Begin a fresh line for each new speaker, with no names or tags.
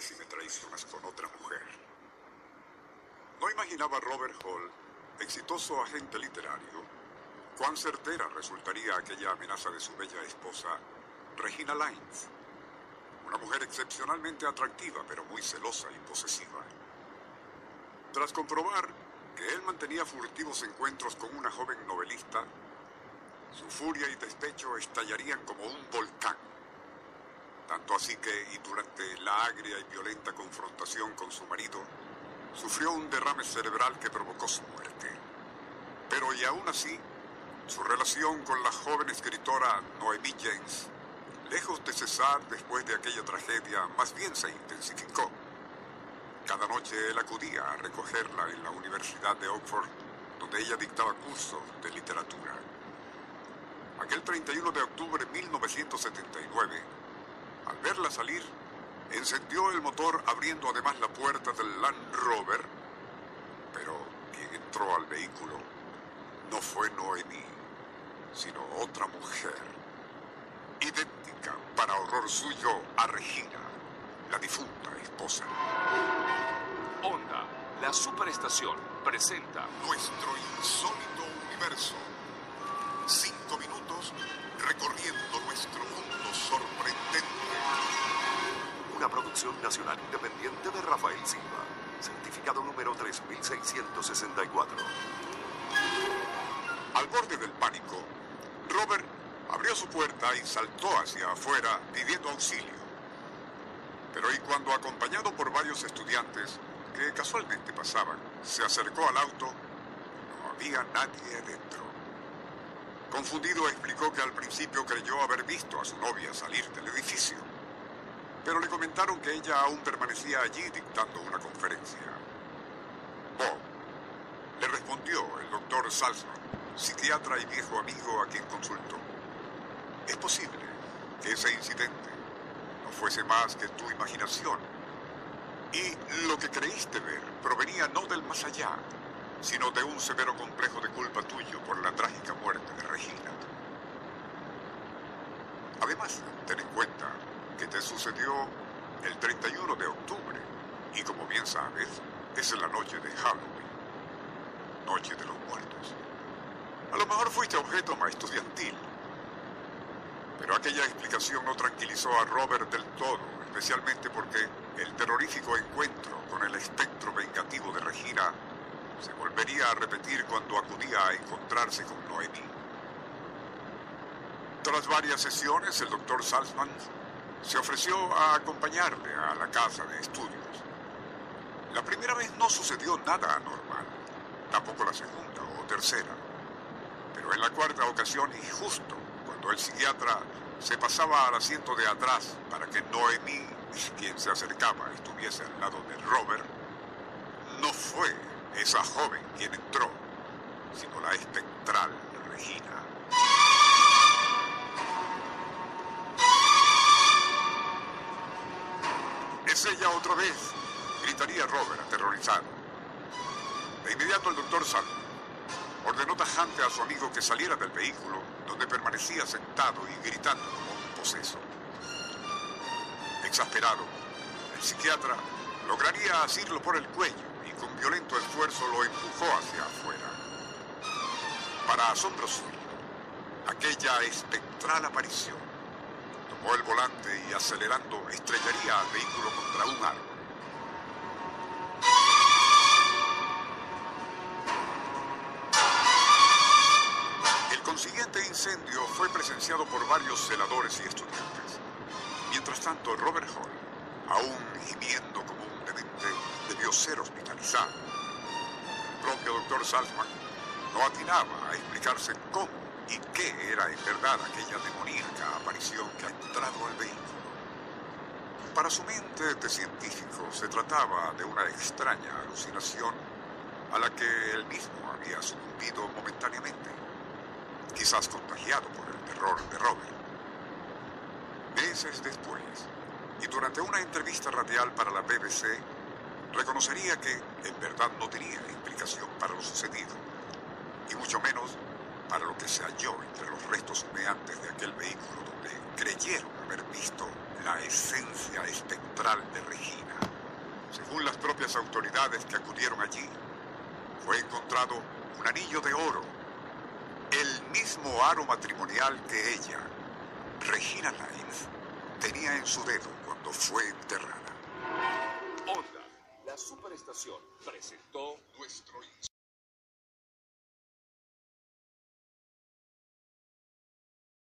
Si me traicionas con otra mujer. No imaginaba Robert Hall, exitoso agente literario, cuán certera resultaría aquella amenaza de su bella esposa, Regina Lyons. Una mujer excepcionalmente atractiva, pero muy celosa y posesiva. Tras comprobar que él mantenía furtivos encuentros con una joven novelista, su furia y despecho estallarían como un volcán. Tanto así que, y durante la agria y violenta confrontación con su marido, sufrió un derrame cerebral que provocó su muerte. Pero y aún así, su relación con la joven escritora Noemí James, lejos de cesar después de aquella tragedia, más bien se intensificó. Cada noche él acudía a recogerla en la Universidad de Oxford, donde ella dictaba cursos de literatura. Aquel 31 de octubre de 1979, al verla salir, encendió el motor abriendo además la puerta del Land Rover, pero quien entró al vehículo no fue Noemí, sino otra mujer, idéntica para horror suyo a Regina, la difunta esposa.
Honda, la superestación, presenta
Nuestro insólito universo. Cinco minutos recorriendo nuestro mundo sorprendente.
Una producción nacional independiente de Rafael Silva. Certificado número 3664.
Al borde del pánico, Robert abrió su puerta y saltó hacia afuera pidiendo auxilio. Pero y cuando acompañado por varios estudiantes que casualmente pasaban, se acercó al auto, no había nadie dentro. Confundido explicó que al principio creyó haber visto a su novia salir del edificio, pero le comentaron que ella aún permanecía allí dictando una conferencia. Bob, le respondió el doctor Salzman, psiquiatra y viejo amigo a quien consultó. Es posible que ese incidente no fuese más que tu imaginación. Y lo que creíste ver provenía no del más allá, sino de un severo complejo de culpa tuyo por la trágica muerte de Regina. Además, ten en cuenta que te sucedió el 31 de octubre y como bien sabes, es la noche de Halloween, noche de los muertos. A lo mejor fuiste objeto más estudiantil, pero aquella explicación no tranquilizó a Robert del todo, especialmente porque el terrorífico encuentro con el espectro vengativo de Regina se volvería a repetir cuando acudía a encontrarse con Noemí. Tras varias sesiones, el doctor Salzman se ofreció a acompañarle a la casa de estudios. La primera vez no sucedió nada anormal, tampoco la segunda o tercera. Pero en la cuarta ocasión, y justo cuando el psiquiatra se pasaba al asiento de atrás para que Noemí, quien se acercaba, estuviese al lado de Robert, no fue esa joven quien entró, sino la espectral Regina. Es ella otra vez, gritaría Robert, aterrorizado. De inmediato el doctor Salvo ordenó tajante a su amigo que saliera del vehículo, donde permanecía sentado y gritando como un poseso. Exasperado, el psiquiatra lograría asirlo por el cuello con violento esfuerzo lo empujó hacia afuera. Para asombro suyo, aquella espectral aparición tomó el volante y acelerando estrellaría al vehículo contra un árbol. El consiguiente incendio fue presenciado por varios celadores y estudiantes. Mientras tanto, Robert Hall, aún gimiendo debió ser hospitalizado. El propio doctor Salzman no atinaba a explicarse cómo y qué era en verdad aquella demoníaca información que ha entrado al vehículo. Para su mente de científico se trataba de una extraña alucinación a la que él mismo había sucumbido momentáneamente, quizás contagiado por el terror de Robert. Meses después, y durante una entrevista radial para la BBC, reconocería que en verdad no tenía explicación para lo sucedido, y mucho menos para lo que se halló entre los restos humeantes de aquel vehículo donde creyeron haber visto la esencia espectral de Regina. Según las propias autoridades que acudieron allí, fue encontrado un anillo de oro, el mismo aro matrimonial que ella, Regina Lyons, tenía en su dedo cuando fue enterrada.
Presentó nuestro